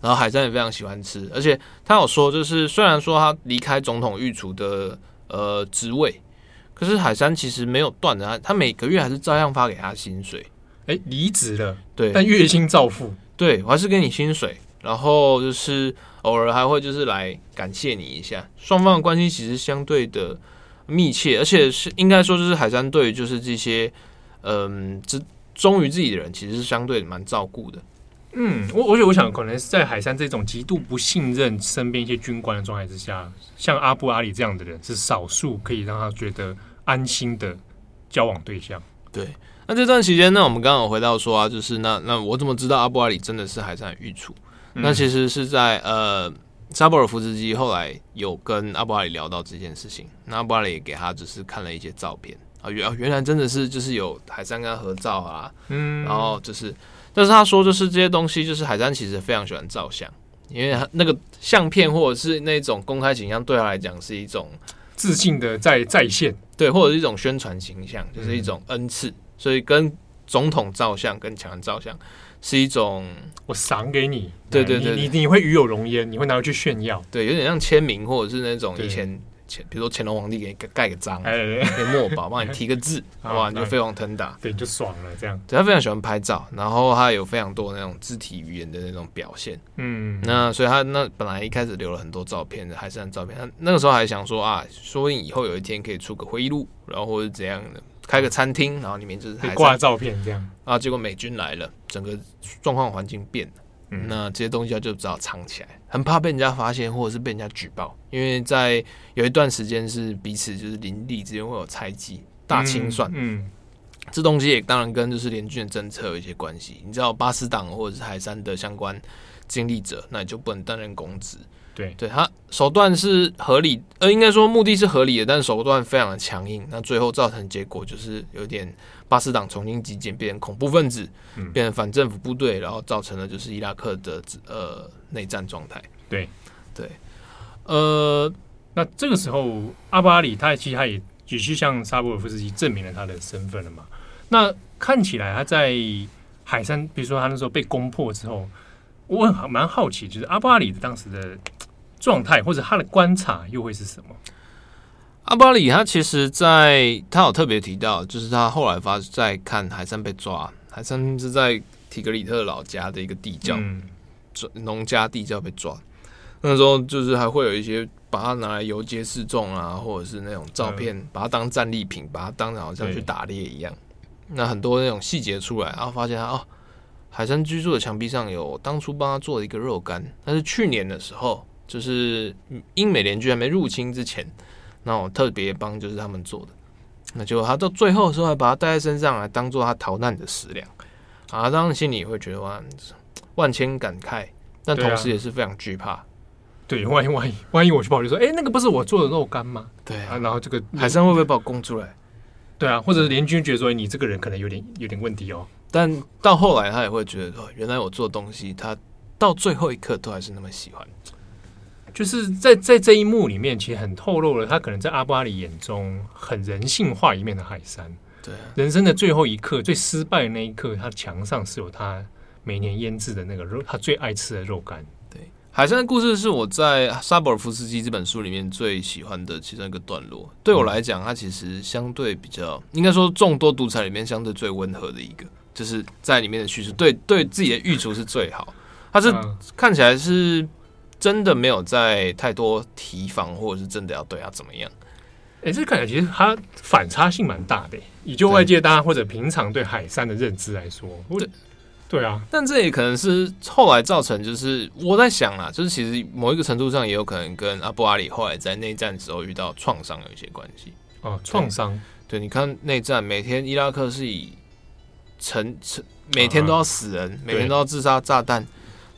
然后海山也非常喜欢吃，而且他有说，就是虽然说他离开总统御厨的呃职位，可是海山其实没有断的，他他每个月还是照样发给他薪水。哎、欸，离职了，对，但月薪照付，对我还是给你薪水。然后就是偶尔还会就是来感谢你一下，双方的关系其实相对的密切，而且是应该说就是海山对于就是这些嗯，这忠于自己的人，其实是相对蛮照顾的。嗯，我我我想可能是在海山这种极度不信任身边一些军官的状态之下，像阿布阿里这样的人是少数可以让他觉得安心的交往对象。对，那这段期间呢，我们刚刚有回到说啊，就是那那我怎么知道阿布阿里真的是海山的御厨？那其实是在呃，沙博尔夫斯基后来有跟阿布阿里聊到这件事情，那阿布阿里也给他只是看了一些照片。啊，原原来真的是就是有海山跟他合照啊，嗯，然后就是，但是他说就是这些东西，就是海山其实非常喜欢照相，因为他那个相片或者是那种公开形象对他来讲是一种自信的在在线，对，或者是一种宣传形象，就是一种恩赐，所以跟总统照相跟强人照相。是一种我赏给你，对对对，你你会与有荣焉，你会拿回去炫耀，对，有点像签名或者是那种以前前，比如说乾隆皇帝给你盖个章，给墨宝帮你提个字，哇，你就飞黄腾达，对，就爽了这样。对，他非常喜欢拍照，然后他有非常多那种肢体语言的那种表现，嗯，那所以他那本来一开始留了很多照片的，还是很照片，他那个时候还想说啊，说不定以后有一天可以出个回忆录，然后或者怎样的。开个餐厅，然后里面就是挂照片这样啊。结果美军来了，整个状况环境变了。嗯，那这些东西他就只好藏起来，很怕被人家发现，或者是被人家举报。因为在有一段时间是彼此就是邻里之间会有猜忌、大清算。嗯，嗯，这东西也当然跟就是联军的政策有一些关系。你知道巴斯党或者是海山的相关经历者，那你就不能担任公职。对，对他手段是合理，呃，应该说目的是合理的，但是手段非常的强硬。那最后造成结果就是有点巴斯党重新集结，变成恐怖分子，嗯、变成反政府部队，然后造成了就是伊拉克的呃内战状态。对，对，呃，那这个时候阿巴里他其实他也也去向沙博尔夫斯基证明了他的身份了嘛？那看起来他在海山，比如说他那时候被攻破之后，我很蛮好奇，就是阿巴里的当时的。状态或者他的观察又会是什么？阿巴里他其实在他有特别提到，就是他后来发在看海山被抓，海山是在提格里特老家的一个地窖，农、嗯、家地窖被抓。那时候就是还会有一些把它拿来游街示众啊，或者是那种照片，嗯、把它当战利品，把它当成好像去打猎一样。那很多那种细节出来，然后发现他哦，海山居住的墙壁上有当初帮他做的一个肉干，但是去年的时候。就是英美联军还没入侵之前，那我特别帮就是他们做的，那就他到最后的时候还把他带在身上来当做他逃难的食粮啊，当时心里也会觉得万万千感慨，但同时也是非常惧怕。对，万一万一万一我去报就说，哎、欸，那个不是我做的肉干吗？对啊，啊，然后这个海参会不会把我供出来？对啊，或者是联军觉得说你这个人可能有点有点问题哦。但到后来他也会觉得说，原来我做的东西，他到最后一刻都还是那么喜欢。就是在在这一幕里面，其实很透露了他可能在阿布阿里眼中很人性化一面的海山。对啊，人生的最后一刻，最失败的那一刻，他墙上是有他每年腌制的那个肉，他最爱吃的肉干。对，海山的故事是我在沙博尔夫斯基这本书里面最喜欢的其中一个段落。对我来讲，它其实相对比较，应该说众多独裁里面相对最温和的一个，就是在里面的叙述，对对自己的御厨是最好。他是看起来是。真的没有在太多提防，或者是真的要对他怎么样？哎、欸，这感觉其实它反差性蛮大的。以就外界大家或者平常对海山的认知来说，对对啊。但这也可能是后来造成，就是我在想啊，就是其实某一个程度上也有可能跟阿布阿里后来在内战的时候遇到创伤有一些关系。哦，创伤。对，你看内战，每天伊拉克是以成成每天都要死人，啊、每天都要自杀炸弹，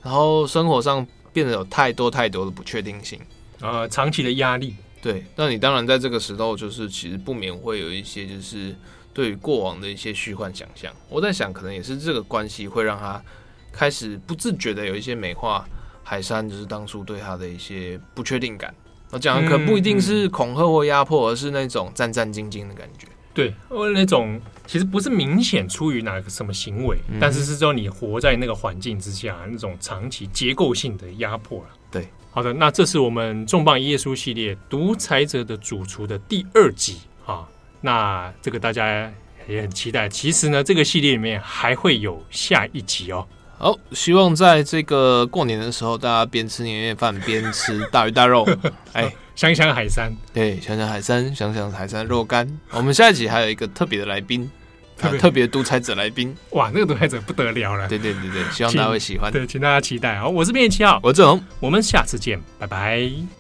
然后生活上。变得有太多太多的不确定性，呃，长期的压力。对，那你当然在这个时候，就是其实不免会有一些，就是对于过往的一些虚幻想象。我在想，可能也是这个关系会让他开始不自觉的有一些美化海山，就是当初对他的一些不确定感。我讲的可不一定是恐吓或压迫，而是那种战战兢兢的感觉。对，那种其实不是明显出于哪个什么行为，嗯、但是是说你活在那个环境之下，那种长期结构性的压迫了。对，好的，那这是我们重磅一页书系列《独裁者的主厨》的第二集啊。那这个大家也很期待。其实呢，这个系列里面还会有下一集哦。好，希望在这个过年的时候，大家边吃年夜饭边吃大鱼大肉。哎。想想海山，对，想想海山，想想海山肉干。我们下一集还有一个特别的来宾，特别特别独裁者来宾。哇，那个独裁者不得了了。对对对对，希望大家会喜欢。对，请大家期待。好，我是编辑七号，我是志宏，我们下次见，拜拜。